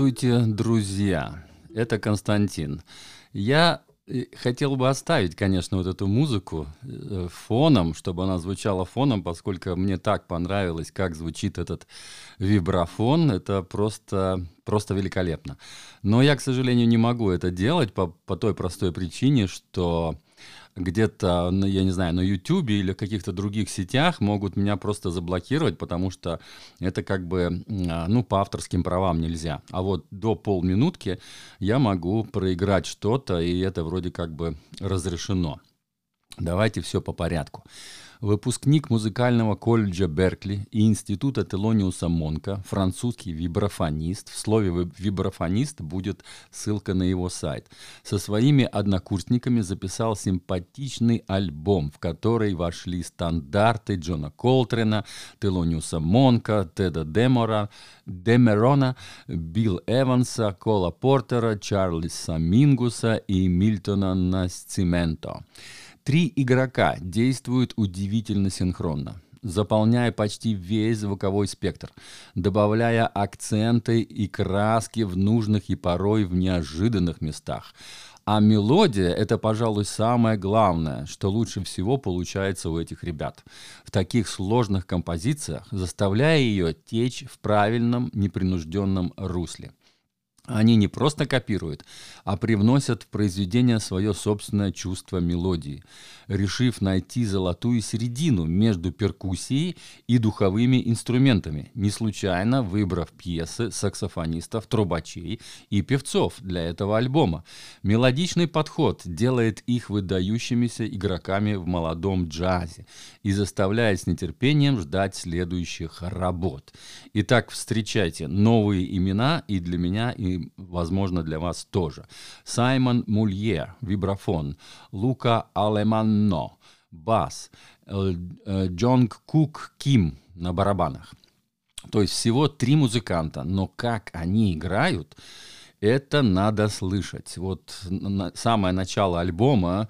Здравствуйте, друзья! Это Константин. Я э, хотел бы оставить, конечно, вот эту музыку э, фоном, чтобы она звучала фоном, поскольку мне так понравилось, как звучит этот вибрафон. Это просто, просто великолепно. Но я, к сожалению, не могу это делать по, по той простой причине, что где-то, я не знаю, на YouTube или каких-то других сетях могут меня просто заблокировать, потому что это как бы, а, ну, по авторским правам нельзя. А вот до полминутки я могу проиграть что-то, и это вроде как бы разрешено. Давайте все по порядку выпускник музыкального колледжа Беркли и института Телониуса Монка, французский вибрафонист. В слове «вибрафонист» будет ссылка на его сайт. Со своими однокурсниками записал симпатичный альбом, в который вошли стандарты Джона Колтрена, Телониуса Монка, Теда Демора, Демерона, Билл Эванса, Кола Портера, Чарльза Мингуса и Мильтона Насцименто. Три игрока действуют удивительно синхронно, заполняя почти весь звуковой спектр, добавляя акценты и краски в нужных и порой в неожиданных местах. А мелодия — это, пожалуй, самое главное, что лучше всего получается у этих ребят. В таких сложных композициях, заставляя ее течь в правильном, непринужденном русле. Они не просто копируют, а привносят в произведение свое собственное чувство мелодии, решив найти золотую середину между перкуссией и духовыми инструментами, не случайно выбрав пьесы саксофонистов, трубачей и певцов для этого альбома. Мелодичный подход делает их выдающимися игроками в молодом джазе и заставляет с нетерпением ждать следующих работ. Итак, встречайте новые имена и для меня, и возможно, для вас тоже. Саймон Мулье, вибрафон, Лука Алеманно, бас, э, Джонг Кук Ким на барабанах. То есть всего три музыканта, но как они играют, это надо слышать. Вот самое начало альбома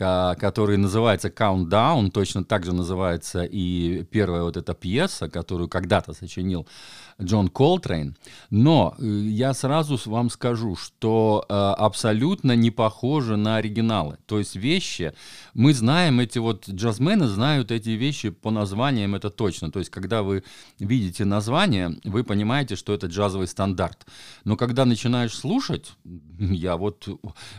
который называется Countdown, точно так же называется и первая вот эта пьеса, которую когда-то сочинил Джон Колтрейн. Но э, я сразу вам скажу, что э, абсолютно не похоже на оригиналы. То есть вещи, мы знаем эти вот, джазмены знают эти вещи по названиям, это точно. То есть когда вы видите название, вы понимаете, что это джазовый стандарт. Но когда начинаешь слушать, я вот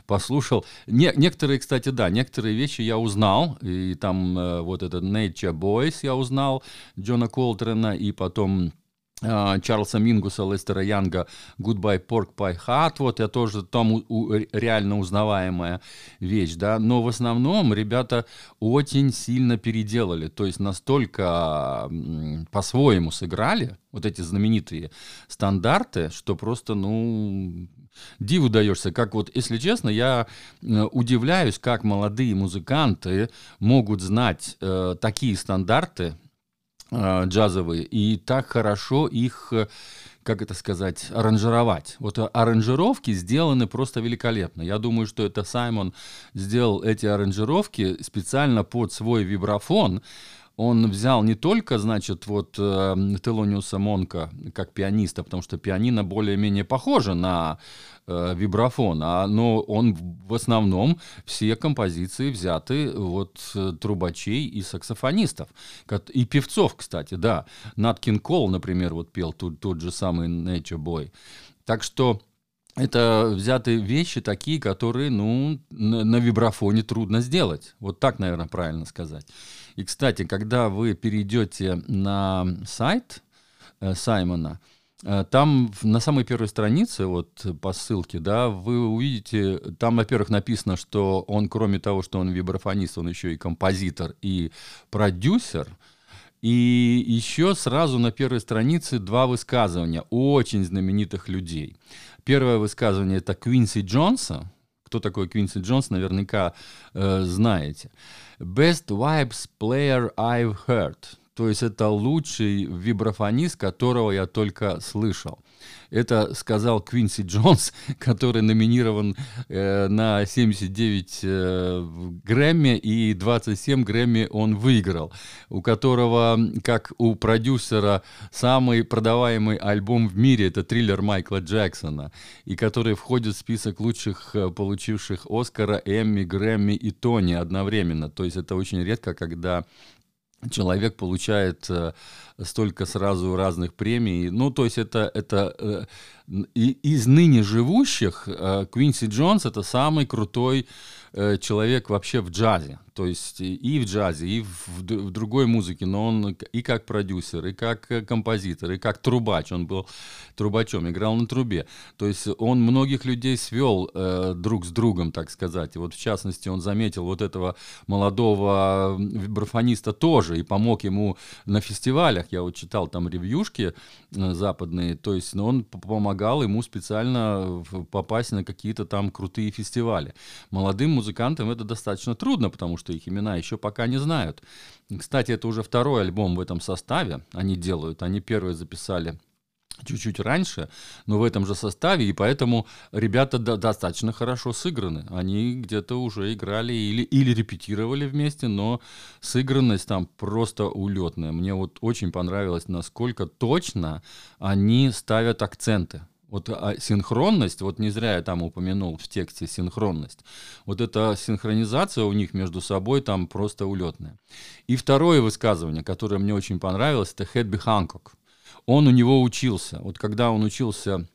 послушал, не, некоторые, кстати, да, некоторые вещи я узнал, и там э, вот этот Nature Boys я узнал, Джона Колтрена, и потом Чарльза Мингуса, Лестера Янга «Goodbye Pork Pie Hat», вот я тоже там у, у, реально узнаваемая вещь, да, но в основном ребята очень сильно переделали, то есть настолько по-своему сыграли вот эти знаменитые стандарты, что просто, ну, диву даешься, как вот, если честно, я удивляюсь, как молодые музыканты могут знать э, такие стандарты, Э, джазовые, и так хорошо их, э, как это сказать, аранжировать. Вот аранжировки сделаны просто великолепно. Я думаю, что это Саймон сделал эти аранжировки специально под свой вибрафон, он взял не только, значит, вот э, Телониуса Монка как пианиста, потому что пианино более-менее похоже на э, вибрафон, а, но он в основном все композиции взяты вот э, трубачей и саксофонистов, и певцов, кстати, да. Наткин Кол, например, вот пел тот, тот же самый Nature Boy. Так что это взяты вещи такие, которые, ну, на, на вибрафоне трудно сделать. Вот так, наверное, правильно сказать. И, кстати, когда вы перейдете на сайт э, Саймона, э, там на самой первой странице, вот по ссылке, да, вы увидите, там, во-первых, написано, что он, кроме того, что он вибрафонист, он еще и композитор и продюсер – И еще сразу на первой странице два высказывания очень знаменитых людей. Первое высказывание это Квинси Джонса. Кто такой Квинси Джонс, наверняка э, знаете. Best vibes player I've heard. То есть это лучший вибрафонист, которого я только слышал. Это сказал Квинси Джонс, который номинирован э, на 79 э, Грэмми, и 27 Грэмми он выиграл, у которого, как у продюсера, самый продаваемый альбом в мире — это триллер Майкла Джексона, и который входит в список лучших э, получивших Оскара, Эмми, Грэмми и Тони одновременно. То есть это очень редко, когда человек получает э, столько сразу разных премий. Ну, то есть это, это э, из ныне живущих э, Квинси Джонс это самый крутой э, человек вообще в джазе. То есть и в джазе, и в, в другой музыке, но он и как продюсер, и как э, композитор, и как трубач. Он был трубачом, играл на трубе. То есть он многих людей свел э, друг с другом, так сказать. И вот в частности он заметил вот этого молодого вибрафониста тоже и помог ему на фестивалях. Я вот читал там ревьюшки э, западные. То есть ну, он помогал ему специально попасть на какие-то там крутые фестивали. Молодым музыкантам это достаточно трудно, потому что их имена еще пока не знают. Кстати, это уже второй альбом в этом составе они делают. Они первый записали чуть-чуть раньше, но в этом же составе, и поэтому ребята до- достаточно хорошо сыграны. Они где-то уже играли или, или репетировали вместе, но сыгранность там просто улетная. Мне вот очень понравилось, насколько точно они ставят акценты. Вот а синхронность, вот не зря я там упомянул в тексте синхронность. Вот эта синхронизация у них между собой там просто улетная. И второе высказывание, которое мне очень понравилось, это Хэдби Ханкок. Он у него учился. Вот когда он учился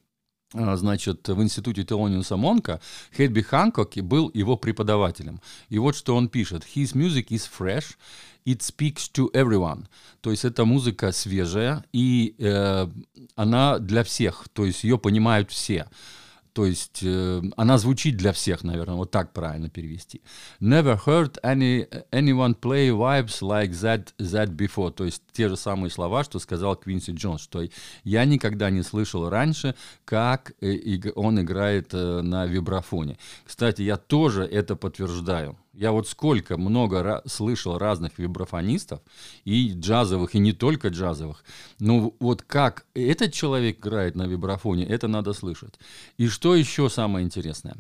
значит, в институте Телониуса Монка, Хэдби Ханкок был его преподавателем. И вот что он пишет. His music is fresh, it speaks to everyone. То есть эта музыка свежая, и э, она для всех, то есть ее понимают все. То есть э, она звучит для всех, наверное, вот так правильно перевести. Never heard any, anyone play vibes like that, that before. То есть те же самые слова, что сказал Квинси Джонс, что я никогда не слышал раньше, как э, он играет э, на вибрафоне. Кстати, я тоже это подтверждаю. Я вот сколько много ra- слышал разных вибрафонистов, и джазовых, и не только джазовых. Ну вот как этот человек играет на вибрафоне, это надо слышать. И что еще самое интересное?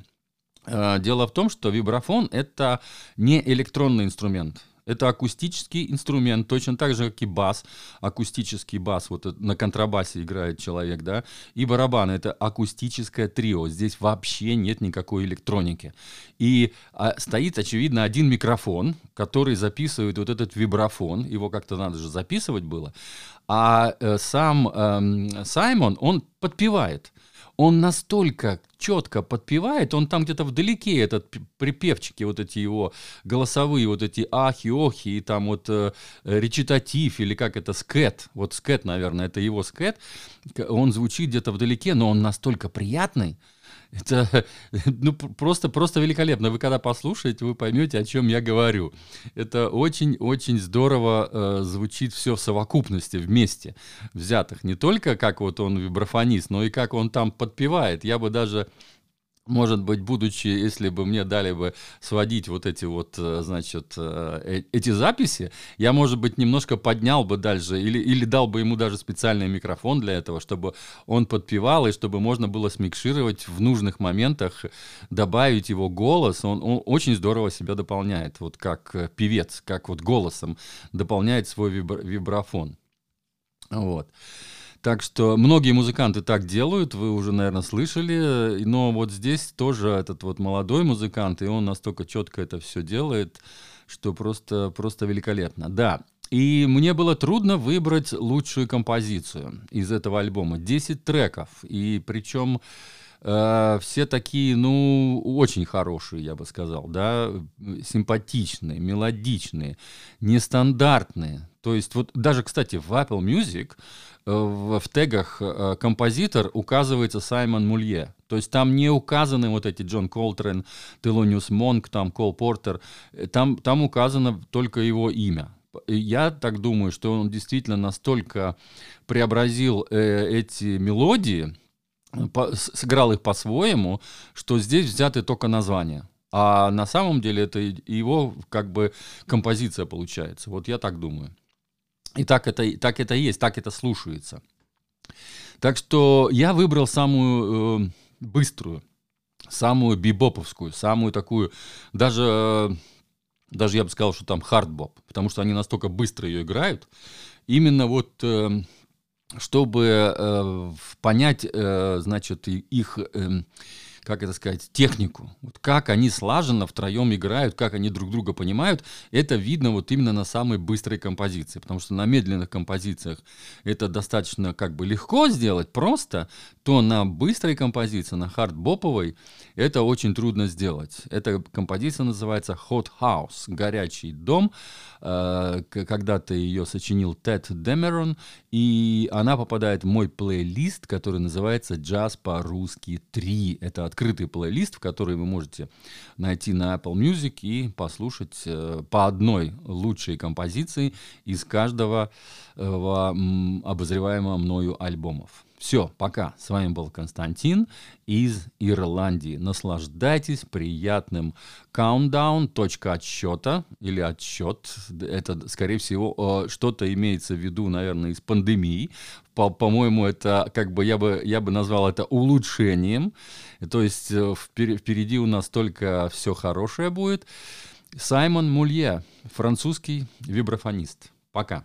Э, дело в том, что вибрафон это не электронный инструмент. Это акустический инструмент, точно так же, как и бас, акустический бас, вот на контрабасе играет человек, да, и барабаны, это акустическое трио, здесь вообще нет никакой электроники. И а, стоит, очевидно, один микрофон, который записывает вот этот вибрафон, его как-то надо же записывать было, а э, сам э, Саймон, он подпевает он настолько четко подпевает, он там где-то вдалеке, этот припевчики, вот эти его голосовые, вот эти ахи, охи, и там вот э, речитатив, или как это, скет, вот скет, наверное, это его скет, он звучит где-то вдалеке, но он настолько приятный, это ну, просто, просто великолепно. Вы когда послушаете, вы поймете, о чем я говорю. Это очень-очень здорово э, звучит все в совокупности, вместе взятых. Не только как вот он вибрафонист, но и как он там подпевает. Я бы даже может быть, будучи, если бы мне дали бы сводить вот эти вот, э, значит, э, э, эти записи, я, может быть, немножко поднял бы дальше или, или дал бы ему даже специальный микрофон для этого, чтобы он подпевал и чтобы можно было смикшировать в нужных моментах, добавить его голос. Он, он очень здорово себя дополняет, вот как певец, как вот голосом дополняет свой вибра- вибрафон. Вот. Так что многие музыканты так делают, вы уже, наверное, слышали, но вот здесь тоже этот вот молодой музыкант, и он настолько четко это все делает, что просто, просто великолепно. Да, и мне было трудно выбрать лучшую композицию из этого альбома. 10 треков, и причем э, все такие, ну, очень хорошие, я бы сказал, да, симпатичные, мелодичные, нестандартные. То есть вот даже, кстати, в Apple Music Э, в, тегах э, композитор указывается Саймон Мулье. То есть там не указаны вот эти Джон Колтрен, Телониус Монк, там Кол Портер. Там, там указано только его имя. Я так думаю, что он действительно настолько преобразил э, эти мелодии, по, сыграл их по-своему, что здесь взяты только названия. А на самом деле это его как бы композиция получается. Вот я так думаю. И так это, так это есть, так это слушается. Так что я выбрал самую э, быструю, самую бибоповскую, самую такую, даже, э, даже я бы сказал, что там хардбоп, потому что они настолько быстро ее играют. Именно вот э, чтобы э, понять, э, значит, их... Э, как это сказать, технику. Вот как они слаженно втроем играют, как они друг друга понимают, это видно вот именно на самой быстрой композиции. Потому что на медленных композициях это достаточно как бы легко сделать, просто, то на быстрой композиции, на хардбоповой, это очень трудно сделать. Эта композиция называется Hot House, горячий дом. Э, когда-то ее сочинил Тед Демерон, и она попадает в мой плейлист, который называется «Джаз по-русски 3». Это от открытый плейлист, в который вы можете найти на Apple Music и послушать э, по одной лучшей композиции из каждого э, обозреваемого мною альбомов. Все, пока. С вами был Константин из Ирландии. Наслаждайтесь приятным countdown, точка отсчета или отсчет. Это, скорее всего, э, что-то имеется в виду, наверное, из пандемии. По- по-моему, это как бы я бы я бы назвал это улучшением. То есть э, впереди у нас только все хорошее будет. Саймон Мулье, французский вибрафонист. Пока.